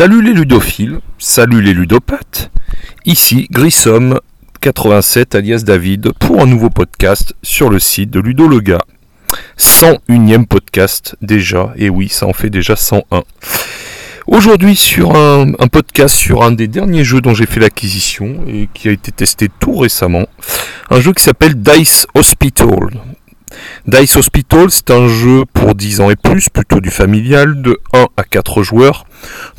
Salut les ludophiles, salut les ludopathes. Ici Grissom 87 alias David pour un nouveau podcast sur le site de Ludologa. 101ème podcast déjà, et oui, ça en fait déjà 101. Aujourd'hui sur un, podcast sur un des derniers jeux dont j'ai fait l'acquisition et qui a été testé tout récemment, un jeu qui s'appelle Dice Hospital. Dice Hospital, c'est un jeu pour 10 ans et plus, plutôt du familial, de 1 à 4 joueurs,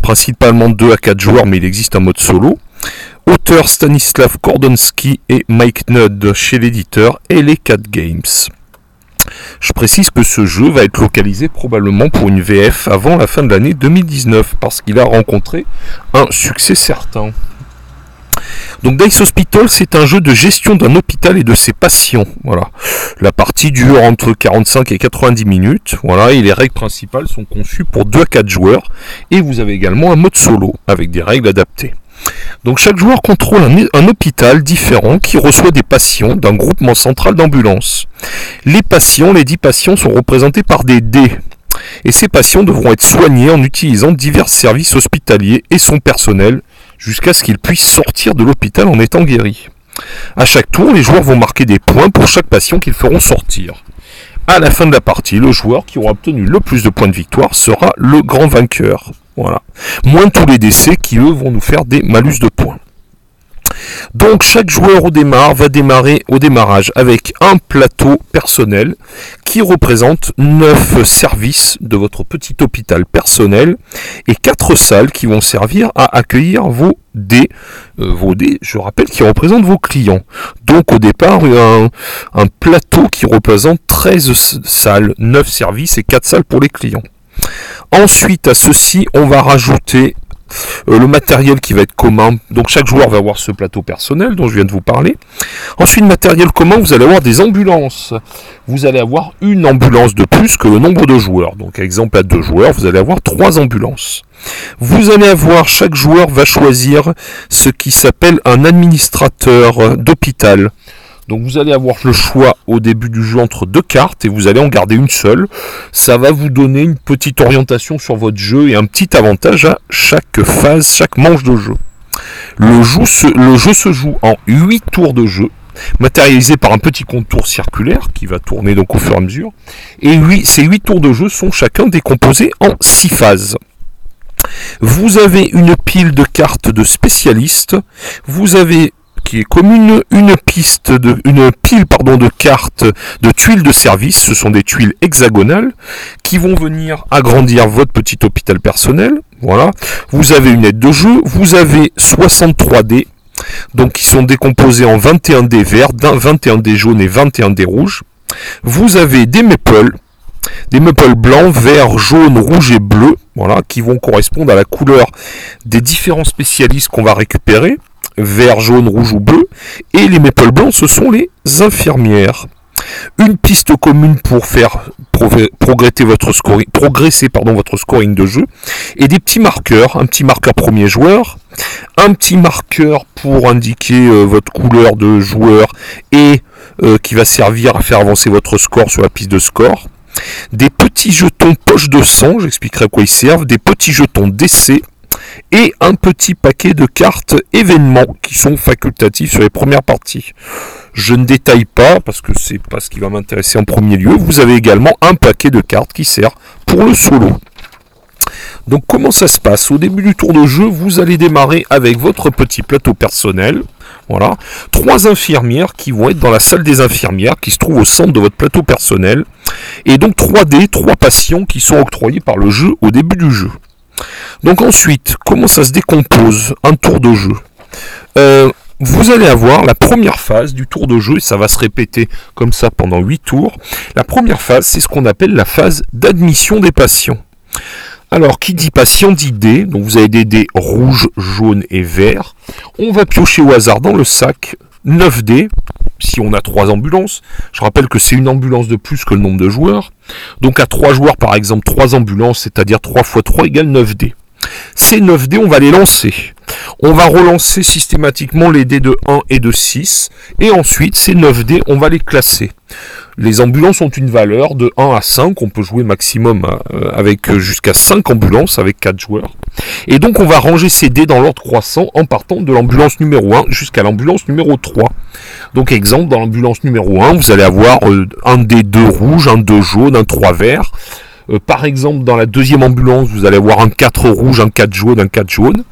principalement 2 à 4 joueurs, mais il existe un mode solo. Auteur Stanislav Kordonski et Mike Nudd chez l'éditeur et les 4 Games. Je précise que ce jeu va être localisé probablement pour une VF avant la fin de l'année 2019 parce qu'il a rencontré un succès certain. Donc Dice Hospital, c'est un jeu de gestion d'un hôpital et de ses patients. Voilà. La partie dure entre 45 et 90 minutes. Voilà, et les règles principales sont conçues pour 2 à 4 joueurs. Et vous avez également un mode solo avec des règles adaptées. Donc chaque joueur contrôle un, un, hôpital différent qui reçoit des patients d'un groupement central d'ambulance. Les patients, les 10 patients sont représentés par des dés. Et ces patients devront être soignés en utilisant divers services hospitaliers et son personnel jusqu'à ce qu'ils puissent sortir de l'hôpital en étant guéris. À chaque tour, les joueurs vont marquer des points pour chaque patient qu'ils feront sortir. À la fin de la partie, le joueur qui aura obtenu le plus de points de victoire sera le grand vainqueur. Voilà. Moins tous les décès qui eux vont nous faire des malus de points. Donc chaque joueur au démarre va démarrer au démarrage avec un plateau personnel qui représente 9 services de votre petit hôpital personnel et 4 salles qui vont servir à accueillir vos dés, euh, vos dés, je rappelle, qui représentent vos clients. Donc au départ, un, un plateau qui représente 13 salles, 9 services et 4 salles pour les clients. Ensuite, à ceci, on va rajouter euh, le matériel qui va être commun. Donc chaque joueur va avoir ce plateau personnel dont je viens de vous parler. Ensuite, matériel commun, vous allez avoir des ambulances. Vous allez avoir une ambulance de plus que le nombre de joueurs. Donc exemple à deux joueurs, vous allez avoir trois ambulances. Vous allez avoir, chaque joueur va choisir ce qui s'appelle un administrateur d'hôpital. Donc vous allez avoir le choix au début du jeu entre deux cartes et vous allez en garder une seule. Ça va vous donner une petite orientation sur votre jeu et un petit avantage à chaque phase, chaque manche de jeu. Le jeu se, joue en 8 tours de jeu matérialisé par un petit contour circulaire qui va tourner donc au fur et à mesure. Et ces 8 tours de jeu sont chacun décomposés en 6 phases. Vous avez une pile de cartes de spécialistes, vous avez qui est commune, une piste de, une pile pardon de cartes de tuiles de service. Ce sont des tuiles hexagonales qui vont venir agrandir votre petit hôpital personnel. Voilà. Vous avez une aide de jeu. Vous avez 63 dés. Donc qui sont décomposés en 21 dés verts, 21 dés jaunes et 21 dés rouges. Vous avez des meeples, des meeples blancs, verts, jaunes, rouges et bleus, voilà, qui vont correspondre à la couleur des différents spécialistes qu'on va récupérer vert, jaune, rouge ou bleu. Et les maple blancs, ce sont les infirmières. Une piste commune pour faire progresser votre scoring, pardon, votre scoring de jeu. Et des petits marqueurs. Un petit marqueur premier joueur. Un petit marqueur pour indiquer euh, votre couleur de joueur et euh, qui va servir à faire avancer votre score sur la piste de score. Des petits jetons poche de sang, j'expliquerai à quoi ils servent. Des petits jetons d'essai et un petit paquet de cartes événements qui sont facultatifs sur les premières parties. Je ne détaille pas parce que c'est pas ce qui va m'intéresser en premier lieu. Vous avez également un paquet de cartes qui sert pour le solo. Donc comment ça se passe? Au début du tour de jeu, vous allez démarrer avec votre petit plateau personnel. Voilà, trois infirmières qui vont être dans la salle des infirmières qui se trouve au centre de votre plateau personnel. Et donc 3D, trois patients qui sont octroyés par le jeu au début du jeu. Donc ensuite, comment ça se décompose un tour de jeu euh, vous allez avoir la première phase du tour de jeu, et ça va se répéter comme ça pendant 8 tours. La première phase, c'est ce qu'on appelle la phase d'admission des patients. Alors, qui dit patient dit dés, donc vous avez des dés rouges, jaunes et verts. On va piocher au hasard dans le sac 9 dés, si on a 3 ambulances. Je rappelle que c'est une ambulance de plus que le nombre de joueurs. Donc à 3 joueurs, par exemple, 3 ambulances, c'est-à-dire 3 x 3 égale 9 dés. Ces 9 dés, on va les lancer. On va relancer systématiquement les dés de 1 et de 6. Et ensuite, ces 9 dés, on va les classer. Les ambulances ont une valeur de 1 à 5. On peut jouer maximum euh, avec euh, jusqu'à 5 ambulances avec 4 joueurs. Et donc, on va ranger ces dés dans l'ordre croissant en partant de l'ambulance numéro 1 jusqu'à l'ambulance numéro 3. Donc, exemple, dans l'ambulance numéro 1, vous allez avoir euh, un dé 2 rouge, un 2 jaune, un 3 vert. par exemple, dans la deuxième ambulance, vous allez avoir un 4 rouge, un 4 jaune, un 4 jaune.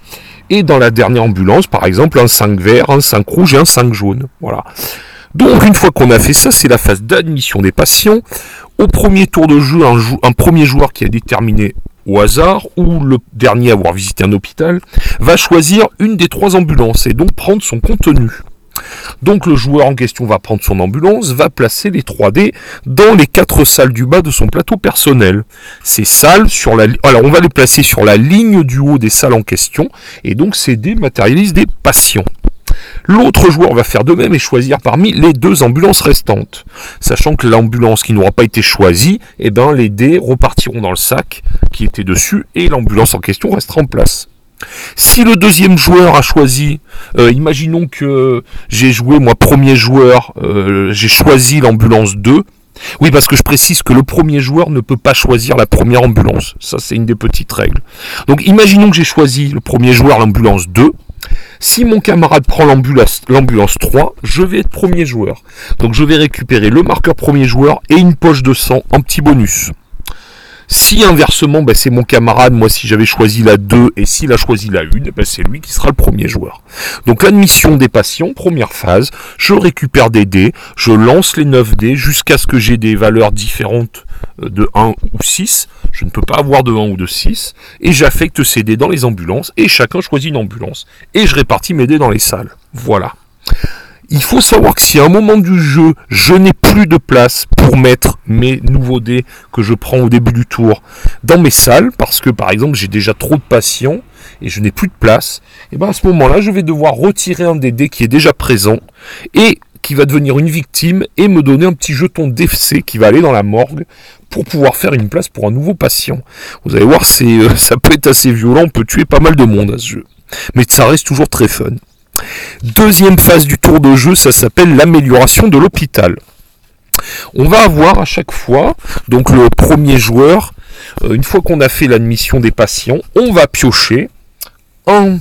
Et dans la dernière ambulance, par exemple, un 5 vert, un 5 rouge et un 5 jaune. Voilà. Donc une fois qu'on a fait ça, c'est la phase d'admission des patients. Au premier tour de jeu, un, un premier joueur qui a déterminé au hasard, ou le dernier à avoir visité un hôpital, va choisir une des trois ambulances et donc prendre son contenu. Donc le joueur en question va prendre son ambulance, va placer les 3D dans les quatre salles du bas de son plateau personnel. Ces salles sur la alors on va les placer sur la ligne du haut des salles en question et donc ces dés matérialisent des patients. L'autre joueur va faire de même et choisir parmi les deux ambulances restantes. Sachant que l'ambulance qui n'aura pas été choisie, eh ben, les dés repartiront dans le sac qui était dessus et l'ambulance en question restera en place. Si le deuxième joueur a choisi, euh, imaginons que j'ai joué moi premier joueur, euh, j'ai choisi l'ambulance 2. Oui, parce que je précise que le premier joueur ne peut pas choisir la première ambulance. Ça, c'est une des petites règles. Donc, imaginons que j'ai choisi le premier joueur l'ambulance 2. Si mon camarade prend l'ambulance 3, je vais être premier joueur. Donc je vais récupérer le marqueur premier joueur et une poche de sang en petit bonus. Si inversement, ben, c'est mon camarade, moi si j'avais choisi la 2 et s'il a choisi la 1, ben, c'est lui qui sera le premier joueur. Donc l'admission des patients, première phase, je récupère des dés, je lance les 9 dés jusqu'à ce que j'ai des valeurs différentes euh, de 1 ou 6. Je ne peux pas avoir de 1 ou de 6. Et j'affecte ces dés dans les ambulances et chacun choisit une ambulance. Et je répartis mes dés dans les salles. Voilà il faut savoir que si à un moment du jeu, je n'ai plus de place pour mettre mes nouveaux dés que je prends au début du tour dans mes salles, parce que par exemple j'ai déjà trop de patients et je n'ai plus de place, et bien à ce moment-là, je vais devoir retirer un des dés qui est déjà présent et qui va devenir une victime et me donner un petit jeton d'FC qui va aller dans la morgue pour pouvoir faire une place pour un nouveau patient. Vous allez voir, c'est, euh, ça peut être assez violent, on peut tuer pas mal de monde à ce jeu. Mais ça reste toujours très fun. Deuxième phase du tour de jeu, ça s'appelle l'amélioration de l'hôpital. On va avoir à chaque fois, donc le premier joueur, euh, une fois qu'on a fait l'admission des patients, on va piocher un,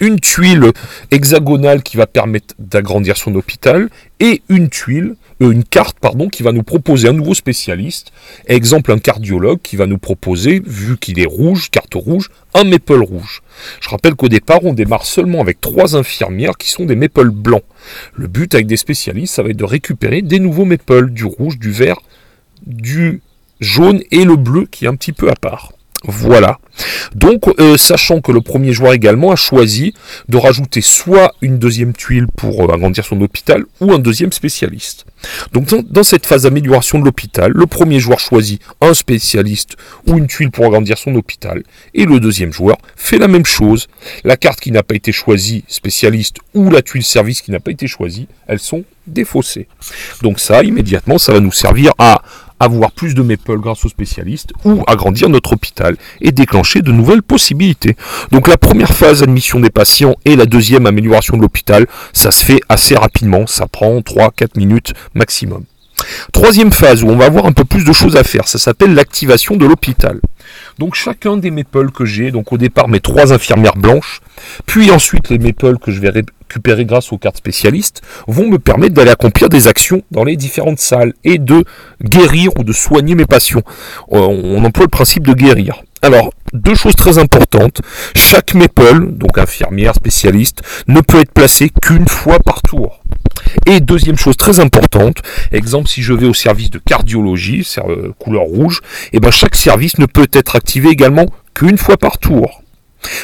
une tuile hexagonale qui va permettre d'agrandir son hôpital et une tuile euh, une carte pardon, qui va nous proposer un nouveau spécialiste. Exemple, un cardiologue qui va nous proposer, vu qu'il est rouge, carte rouge, un maple rouge. Je rappelle qu'au départ, on démarre seulement avec trois infirmières qui sont des maples blancs. Le but avec des spécialistes, ça va être de récupérer des nouveaux maples, du rouge, du vert, du jaune et le bleu qui est un petit peu à part. Voilà. Donc, euh, sachant que le premier joueur également a choisi de rajouter soit une deuxième tuile pour euh, agrandir son hôpital ou un deuxième spécialiste. Donc, dans, cette phase d'amélioration de l'hôpital, le premier joueur choisit un spécialiste ou une tuile pour agrandir son hôpital et le deuxième joueur fait la même chose. La carte qui n'a pas été choisie, spécialiste, ou la tuile service qui n'a pas été choisie, elles sont défaussées. Donc ça, immédiatement, ça va nous servir à avoir plus de maple grâce aux spécialistes ou agrandir notre hôpital et déclencher de nouvelles possibilités. Donc la première phase admission des patients et la deuxième amélioration de l'hôpital, ça se fait assez rapidement, ça prend 3-4 minutes maximum. Troisième phase où on va avoir un peu plus de choses à faire, ça s'appelle l'activation de l'hôpital. Donc chacun des maples que j'ai, donc au départ mes trois infirmières blanches, puis ensuite les maples que je vais récupérer grâce aux cartes spécialistes, vont me permettre d'aller accomplir des actions dans les différentes salles et de guérir ou de soigner mes patients. Euh, on emploie le principe de guérir. Alors, deux choses très importantes. Chaque maple, donc infirmière, spécialiste, ne peut être placé qu'une fois par tour. Et deuxième chose très importante, exemple si je vais au service de cardiologie, euh, couleur rouge, et eh ben chaque service ne peut être activé également qu'une fois par tour.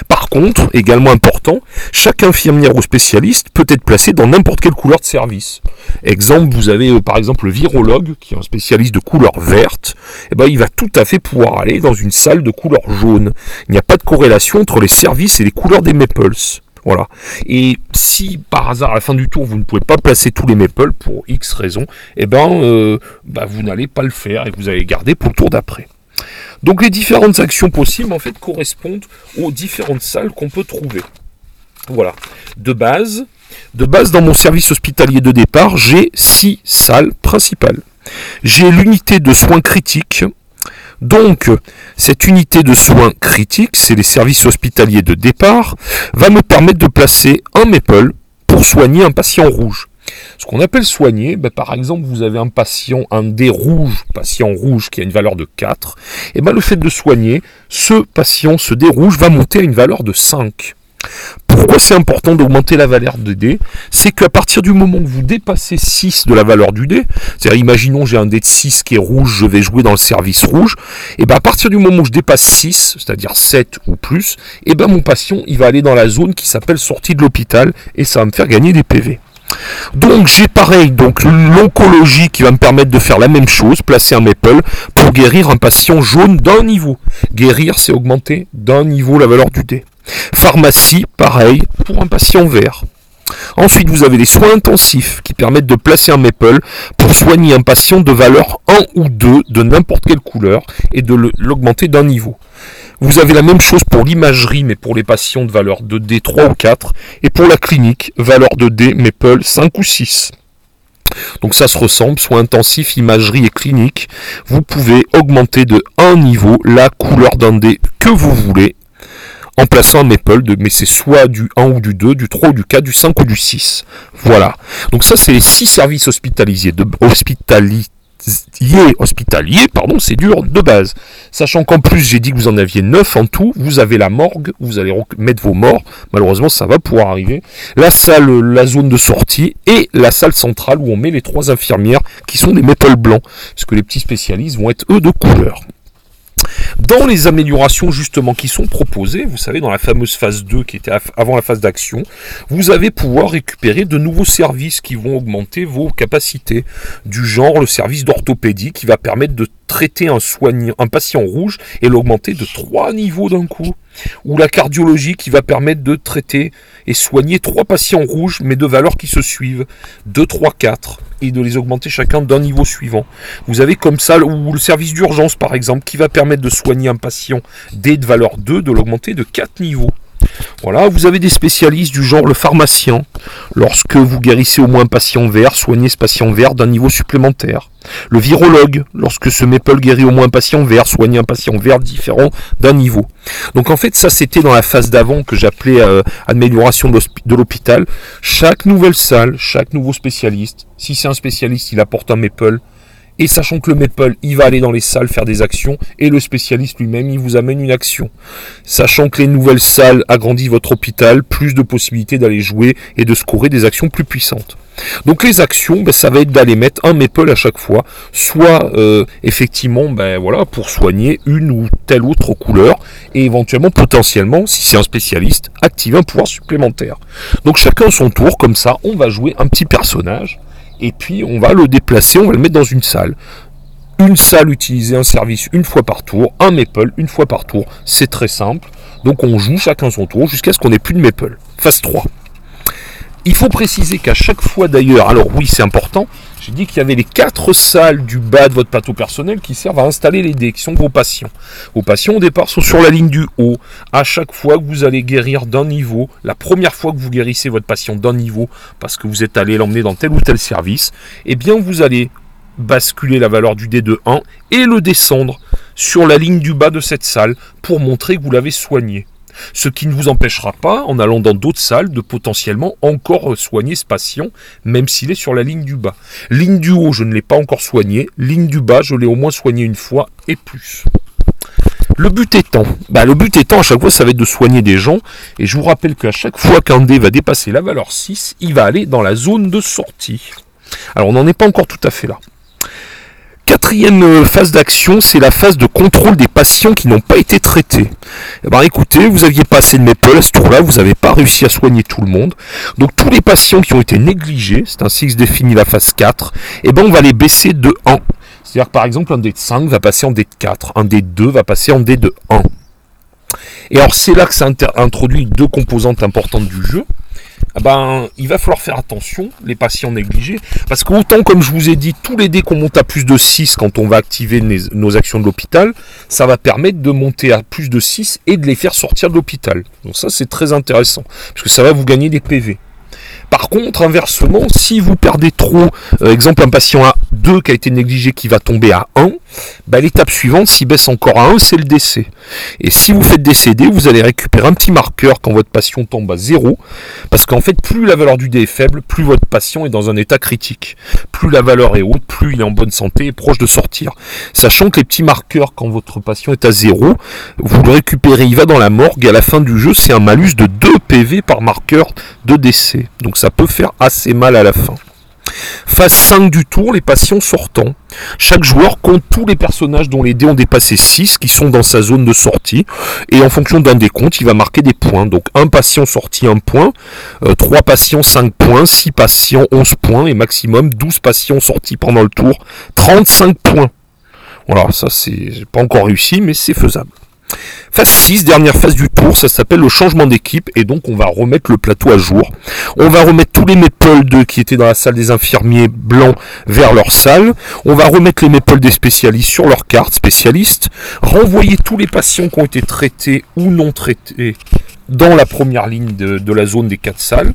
Par contre, également important, chaque infirmière ou spécialiste peut être placé dans n'importe quelle couleur de service. Exemple, vous avez euh, par exemple le virologue, qui est un spécialiste de couleur verte, eh ben, il va tout à fait pouvoir aller dans une salle de couleur jaune. Il n'y a pas de corrélation entre les services et les couleurs des maples. Voilà. Et si par hasard à la fin du tour vous ne pouvez pas placer tous les maples pour X raisons, eh ben euh, bah, vous n'allez pas le faire et vous allez garder pour le tour d'après. Donc les différentes actions possibles en fait correspondent aux différentes salles qu'on peut trouver. Voilà. De base, de base dans mon service hospitalier de départ, j'ai six salles principales. J'ai l'unité de soins critiques. Donc, cette unité de soins critiques, c'est les services hospitaliers de départ, va me permettre de placer un maple pour soigner un patient rouge. Ce qu'on appelle soigner, ben, par exemple, vous avez un patient, un dé rouge, patient rouge qui a une valeur de 4, et ben, le fait de soigner, ce patient, ce dé rouge, va monter à une valeur de 5. Pourquoi c'est important d'augmenter la valeur de dé C'est qu'à partir du moment où vous dépassez 6 de la valeur du dé, c'est-à-dire imaginons j'ai un dé de 6 qui est rouge, je vais jouer dans le service rouge, et bien à partir du moment où je dépasse 6, c'est-à-dire 7 ou plus, et ben mon patient il va aller dans la zone qui s'appelle sortie de l'hôpital et ça va me faire gagner des PV. Donc j'ai pareil, donc l'oncologie qui va me permettre de faire la même chose, placer un maple pour guérir un patient jaune d'un niveau. Guérir, c'est augmenter d'un niveau la valeur du dé. Pharmacie, pareil, pour un patient vert. Ensuite, vous avez les soins intensifs qui permettent de placer un maple pour soigner un patient de valeur 1 ou 2 de n'importe quelle couleur et de l'augmenter d'un niveau. Vous avez la même chose pour l'imagerie, mais pour les patients de valeur de D 3 ou 4, et pour la clinique, valeur de D, Maple 5 ou 6. Donc ça se ressemble, soit intensif, imagerie et clinique. Vous pouvez augmenter de un niveau la couleur d'un dé que vous voulez en plaçant un maple, de, mais c'est soit du 1 ou du 2, du 3 ou du 4, du 5 ou du 6. Voilà. Donc ça, c'est les 6 services hospitalisés, de, hospitalisés hospitalier, pardon, c'est dur de base. Sachant qu'en plus, j'ai dit que vous en aviez 9 en tout, vous avez la morgue, vous allez mettre vos morts, malheureusement ça va pouvoir arriver, la salle, la zone de sortie et la salle centrale où on met les trois infirmières qui sont des métals blancs, parce que les petits spécialistes vont être eux de couleur. Dans les améliorations justement qui sont proposées, vous savez, dans la fameuse phase 2 qui était avant la phase d'action, vous allez pouvoir récupérer de nouveaux services qui vont augmenter vos capacités, du genre le service d'orthopédie qui va permettre de traiter un, un patient rouge et l'augmenter de 3 niveaux d'un coup. Ou la cardiologie qui va permettre de traiter et soigner trois patients rouges mais de valeurs qui se suivent. 2, 3, 4 et de les augmenter chacun d'un niveau suivant. Vous avez comme ça, ou le service d'urgence par exemple, qui va permettre de soigner un patient dès de valeur 2, de l'augmenter de 4 niveaux. Voilà, vous avez des spécialistes du genre le pharmacien. Lorsque vous guérissez au moins un patient vert, soignez ce patient vert d'un niveau supplémentaire. Le virologue, lorsque ce maple guérit au moins un patient vert, soignez un patient vert différent d'un niveau. Donc en fait, ça c'était dans la phase d'avant que j'appelais euh, amélioration de l'hôpital. Chaque nouvelle salle, chaque nouveau spécialiste, si c'est un spécialiste, il apporte un maple, et sachant que le Maple, il va aller dans les salles faire des actions, et le spécialiste lui-même, il vous amène une action. Sachant que les nouvelles salles agrandissent votre hôpital, plus de possibilités d'aller jouer et de scorer des actions plus puissantes. Donc les actions, ben, ça va être d'aller mettre un Maple à chaque fois, soit euh, effectivement ben, voilà, pour soigner une ou telle autre couleur, et éventuellement, potentiellement, si c'est un spécialiste, activer un pouvoir supplémentaire. Donc chacun son tour, comme ça, on va jouer un petit personnage et puis on va le déplacer, on va le mettre dans une salle. Une salle utiliser un service une fois par tour, un maple une fois par tour, c'est très simple. Donc on joue chacun son tour jusqu'à ce qu'on ait plus de maple. Phase 3. Il faut préciser qu'à chaque fois d'ailleurs, alors oui c'est important, j'ai dit qu'il y avait les quatre salles du bas de votre plateau personnel qui servent à installer les dés, qui sont vos patients. Vos patients au départ sont sur la ligne du haut. À chaque fois que vous allez guérir d'un niveau, la première fois que vous guérissez votre patient d'un niveau, parce que vous êtes allé l'emmener dans tel ou tel service, eh bien vous allez basculer la valeur du dé de 1 et le descendre sur la ligne du bas de cette salle pour montrer que vous l'avez soigné. Ce qui ne vous empêchera pas, en allant dans d'autres salles, de potentiellement encore soigner ce patient, même s'il est sur la ligne du bas. Ligne du haut, je ne l'ai pas encore soigné. Ligne du bas, je l'ai au moins soigné une fois et plus. Le but étant, bah le but étant à chaque fois ça va être de soigner des gens, et je vous rappelle qu'à chaque fois qu'un dé va dépasser la valeur 6, il va aller dans la zone de sortie. Alors on n'en est pas encore tout à fait là. Quatrième euh, phase d'action, c'est la phase de contrôle des patients qui n'ont pas été traités. Eh ben, écoutez, vous aviez pas assez de maple à ce tour-là, vous n'avez pas réussi à soigner tout le monde. Donc tous les patients qui ont été négligés, c'est ainsi que se définit la phase 4, eh ben, on va les baisser de 1. C'est-à-dire par exemple un dé de 5 va passer en dé de 4, un dé de 2 va passer en dé de 1. Et alors c'est là que ça introduit deux composantes importantes du jeu. Ah ben, il va falloir faire attention, les patients négligés, parce qu'autant, comme je vous ai dit, tous les dés qu'on monte à plus de 6 quand on va activer nos actions de l'hôpital, ça va permettre de monter à plus de 6 et de les faire sortir de l'hôpital. Donc ça, c'est très intéressant, parce que ça va vous gagner des PV. Par contre, inversement, si vous perdez trop, euh, exemple un patient à 2 qui a été négligé qui va tomber à 1, bah, l'étape suivante, s'il baisse encore à 1, c'est le décès. Et si vous faites décéder, vous allez récupérer un petit marqueur quand votre patient tombe à 0, parce qu'en fait, plus la valeur du dé est faible, plus votre patient est dans un état critique. Plus la valeur est haute, plus il est en bonne santé et proche de sortir. Sachant que les petits marqueurs quand votre patient est à 0, vous le récupérez, il va dans la morgue et à la fin du jeu, c'est un malus de 2 PV par marqueur de décès. Ça peut faire assez mal à la fin. Phase 5 du tour, les patients sortants. Chaque joueur compte tous les personnages dont les dés ont dépassé 6 qui sont dans sa zone de sortie. Et en fonction d'un décompte, il va marquer des points. Donc un patient sorti 1 point, 3 euh, patients 5 points, 6 patients 11 points et maximum 12 patients sortis pendant le tour, 35 points. Voilà, ça c'est pas encore réussi mais c'est faisable. Phase 6, dernière phase du tour, ça s'appelle le changement d'équipe et donc on va remettre le plateau à jour. On va remettre tous les Maple 2 qui étaient dans la salle des infirmiers blancs vers leur salle. On va remettre les Maple des spécialistes sur leur carte spécialiste. Renvoyer tous les patients qui ont été traités ou non traités dans la première ligne de, la zone des quatre salles.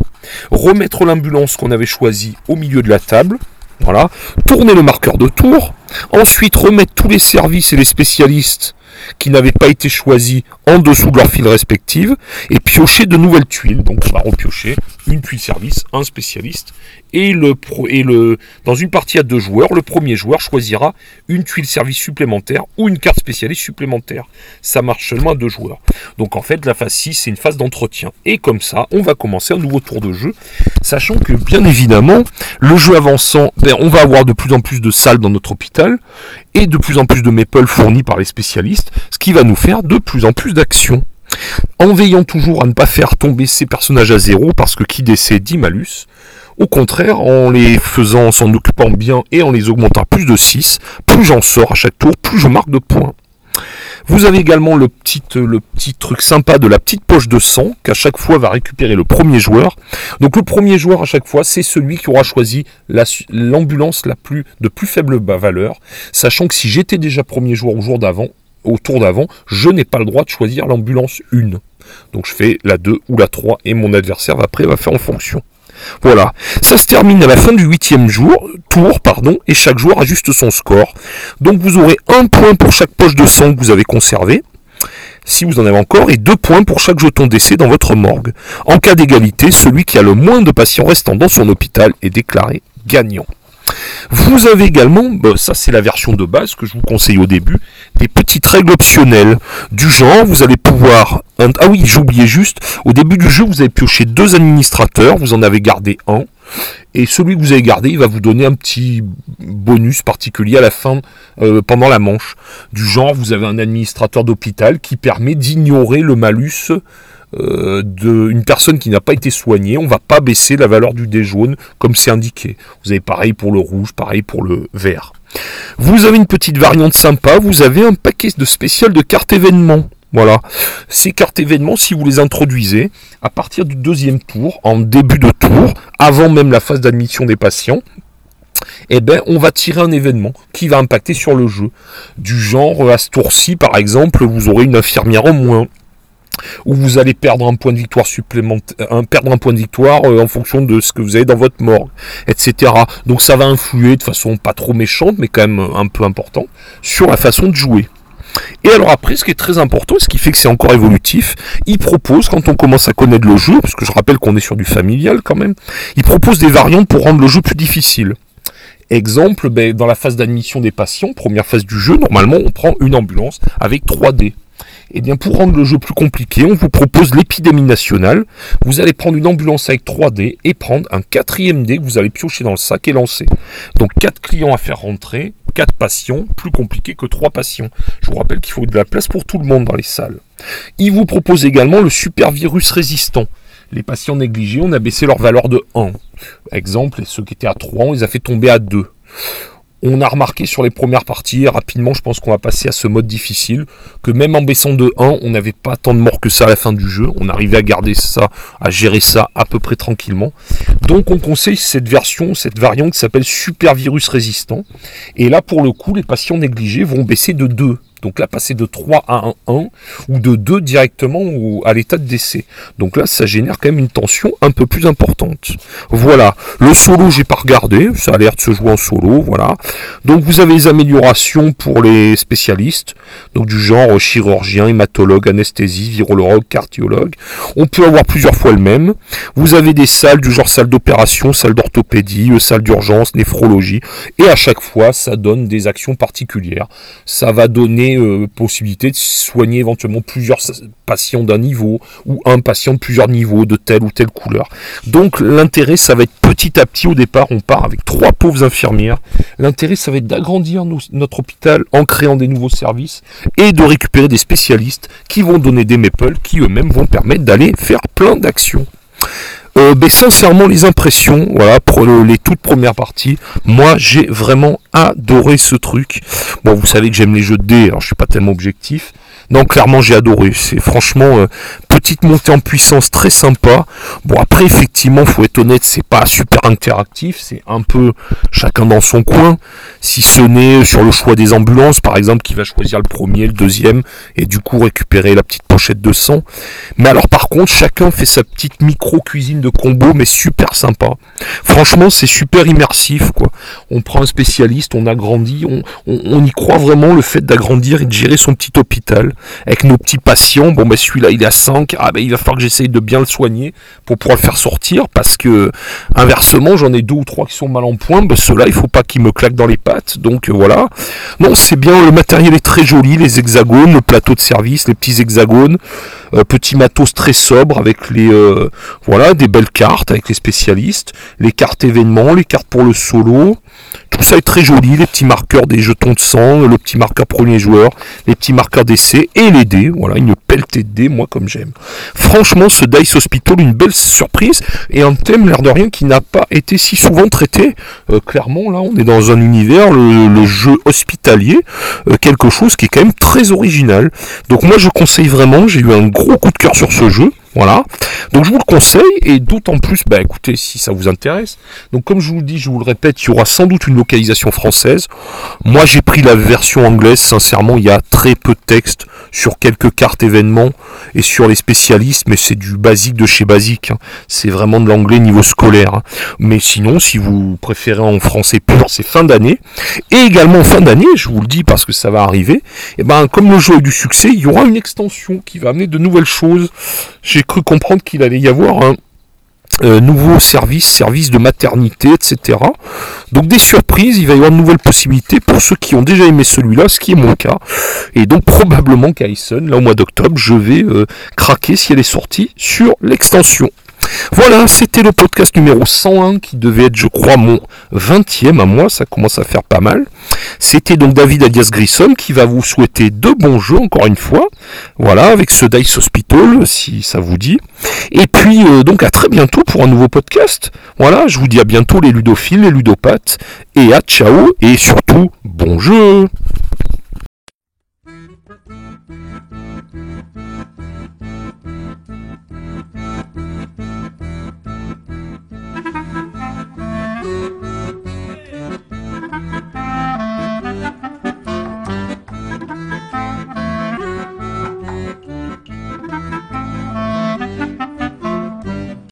Remettre l'ambulance qu'on avait choisie au milieu de la table. Voilà. Tourner le marqueur de tour. Ensuite remettre tous les services et les spécialistes qui n'avaient pas été choisis en dessous de leurs files respectives et piocher de nouvelles tuiles. Donc on va repiocher une tuile service, un spécialiste et le, et le dans une partie à deux joueurs, le premier joueur choisira une tuile service supplémentaire ou une carte spécialiste supplémentaire. Ça marche seulement à deux joueurs. Donc en fait la phase 6 c'est une phase d'entretien et comme ça on va commencer un nouveau tour de jeu, sachant que bien évidemment le jeu avançant, ben, on va avoir de plus en plus de salles dans notre hôpital et de plus en plus de maple fournis par les spécialistes, ce qui va nous faire de plus en plus d'actions. En veillant toujours à ne pas faire tomber ces personnages à zéro, parce que qui décède dit malus. Au contraire, en les faisant, en s'en occupant bien et en les augmentant plus de 6, plus j'en sors à chaque tour, plus je marque de points. Vous avez également le petit, euh, le petit truc sympa de la petite poche de sang qu'à chaque fois va récupérer le premier joueur. Donc le premier joueur à chaque fois, c'est celui qui aura choisi l'ambulance la, plus de plus faible valeur, sachant que si j'étais déjà premier joueur au jour d'avant, au tour d'avant, je n'ai pas le droit de choisir l'ambulance 1. Donc je fais la 2 ou la 3 et mon adversaire après va faire en fonction. Voilà, ça se termine à la fin du huitième jour, tour, pardon, et chaque joueur ajuste son score. Donc vous aurez un point pour chaque poche de sang que vous avez conservé, si vous en avez encore, et deux points pour chaque jeton d'essai dans votre morgue. En cas d'égalité, celui qui a le moins de patients restants dans son hôpital est déclaré gagnant. Vous avez également, bah, ça c'est la version de base que je vous conseille au début, des petites règles optionnelles du genre, vous allez pouvoir... Ah oui, j'ai oublié juste, au début du jeu, vous avez pioché deux administrateurs, vous en avez gardé un, et celui que vous avez gardé, il va vous donner un petit bonus particulier à la fin, euh, pendant la manche. Du genre, vous avez un administrateur d'hôpital qui permet d'ignorer le malus euh, d'une personne qui n'a pas été soignée, on va pas baisser la valeur du dé jaune comme c'est indiqué. Vous avez pareil pour le rouge, pareil pour le vert. Vous avez une petite variante sympa, vous avez un paquet de spécial de cartes événements. Voilà. Ces cartes événements, si vous les introduisez à partir du deuxième tour, en début de tour, avant même la phase d'admission des patients, eh ben, on va tirer un événement qui va impacter sur le jeu. Du genre, à ce tour-ci, par exemple, vous aurez une infirmière en moins, où vous allez perdre un point de victoire euh, en fonction de ce que vous avez dans votre morgue, etc. Donc ça va influer de façon pas trop méchante, mais quand même un peu important, sur la façon de jouer. Et alors après, ce qui est très important, ce qui fait que c'est encore évolutif, il propose, quand on commence à connaître le jeu, parce que je rappelle qu'on est sur du familial quand même, il propose des variantes pour rendre le jeu plus difficile. Exemple, ben, dans la phase d'admission des patients, première phase du jeu, normalement on prend une ambulance avec 3 dés. Eh bien pour rendre le jeu plus compliqué, on vous propose l'épidémie nationale. Vous allez prendre une ambulance avec 3 dés et prendre un quatrième dé que vous allez piocher dans le sac et lancer. Donc 4 clients à faire rentrer, 4 patients, plus compliqué que 3 patients. Je vous rappelle qu'il faut de la place pour tout le monde dans les salles. Il vous propose également le super virus résistant. Les patients négligés, on a baissé leur valeur de 1. Exemple, ceux qui étaient à 3, on les a fait tomber à 2 On a remarqué sur les premières parties, rapidement, je pense qu'on va passer à ce mode difficile, que même en baissant de 1, on n'avait pas tant de morts que ça à la fin du jeu. On arrivait à garder ça, à gérer ça à peu près tranquillement. Donc on conseille cette version, cette variante qui s'appelle Super Virus Résistant. Et là, pour le coup, les patients négligés vont baisser de 2. Donc là, passer de 3 à 1, 1 ou de 2 directement à l'état de décès. Donc là, ça génère quand même une tension un peu plus importante. Voilà. Le solo, j'ai pas regardé. Ça a l'air de se jouer en solo. Voilà. Donc vous avez les améliorations pour les spécialistes. Donc du genre chirurgien, hématologue, anesthésie, virologue, cardiologue. On peut avoir plusieurs fois le même. Vous avez des salles du genre salle d'opération, salle d'orthopédie, euh, salle d'urgence, néphrologie. Et à chaque fois, ça donne des actions particulières. Ça va donner euh, possibilité de soigner éventuellement plusieurs patients d'un niveau ou un patient de plusieurs niveaux de telle ou telle couleur. Donc l'intérêt, ça va être petit à petit au départ, on part avec trois pauvres infirmières. L'intérêt, ça va être d'agrandir notre hôpital en créant des nouveaux services et de récupérer des spécialistes qui vont donner des maples qui eux-mêmes vont permettre d'aller faire plein d'actions. Euh, sincèrement, les impressions, voilà, pour les toutes premières parties, moi j'ai vraiment adoré ce truc. Bon, vous savez que j'aime les jeux de dés, alors je suis pas tellement objectif. Non, clairement, j'ai adoré. C'est franchement euh, petite montée en puissance très sympa. Bon, après, effectivement, faut être honnête, c'est pas super interactif. C'est un peu chacun dans son coin. Si ce n'est sur le choix des ambulances, par exemple, qui va choisir le premier, le deuxième, et du coup récupérer la petite pochette de sang. Mais alors, par contre, chacun fait sa petite micro cuisine de combo, mais super sympa. Franchement, c'est super immersif, quoi. On prend un spécialiste, on agrandit, on y croit vraiment le fait d'agrandir et de gérer son petit hôpital avec nos petits patients. Bon, ben celui-là, il est à 5. Ah, ben il va falloir que j'essaye de bien le soigner pour pouvoir le faire sortir parce que, inversement, j'en ai deux ou trois qui sont mal en point. Ben ceux-là, il faut pas qu'ils me claquent dans les pattes. Donc, euh, voilà. Non, c'est bien. Le matériel est très joli. Les hexagones, le plateau de service, les petits hexagones. Euh, petit matos très sobre avec les, euh, voilà, des belles cartes avec les spécialistes. Les cartes événements, les cartes pour le solo. Tout ça est très joli, les petits marqueurs des jetons de sang, le petit marqueur premier joueur, les petits marqueurs d'essai et les dés. Voilà, une pelletée de dés, moi comme j'aime. Franchement, ce Dice Hospital, une belle surprise et un thème, l'air de rien, qui n'a pas été si souvent traité. Euh, clairement, là, on est dans un univers, le, jeu hospitalier, euh, quelque chose qui est quand même très original. Donc moi, je conseille vraiment, j'ai eu un gros coup de cœur sur ce jeu. Voilà. Donc je vous le conseille et d'autant plus, bah écoutez, si ça vous intéresse. Donc comme je vous le dis, je vous le répète, il y aura sans doute une localisation française. Moi j'ai pris la version anglaise, sincèrement, il y a très peu de texte sur quelques cartes événements et sur les spécialistes, mais c'est du basique de chez basique. Hein. C'est vraiment de l'anglais niveau scolaire. Hein. Mais sinon, si vous préférez en français pur, c'est fin d'année. Et également fin d'année, je vous le dis parce que ça va arriver, et eh ben comme le jeu a du succès, il y aura une extension qui va amener de nouvelles choses. J'ai cru comprendre qu'il allait y avoir un euh, nouveau service, service de maternité, etc. Donc des surprises, il va y avoir de nouvelles possibilités pour ceux qui ont déjà aimé celui-là, ce qui est mon cas. Et donc probablement qu'Aison, là au mois d'octobre, je vais euh, craquer si elle est sortie sur l'extension. Voilà, c'était le podcast numéro 101 qui devait être, je crois, mon 20e à moi. Ça commence à faire pas mal. C'était donc David alias Grissom qui va vous souhaiter de bons jeux encore une fois. Voilà, avec ce Dice Hospital, si ça vous dit. Et puis, euh, donc à très bientôt pour un nouveau podcast. Voilà, je vous dis à bientôt les ludophiles, les ludopathes. Et à ciao, et surtout, bon jeu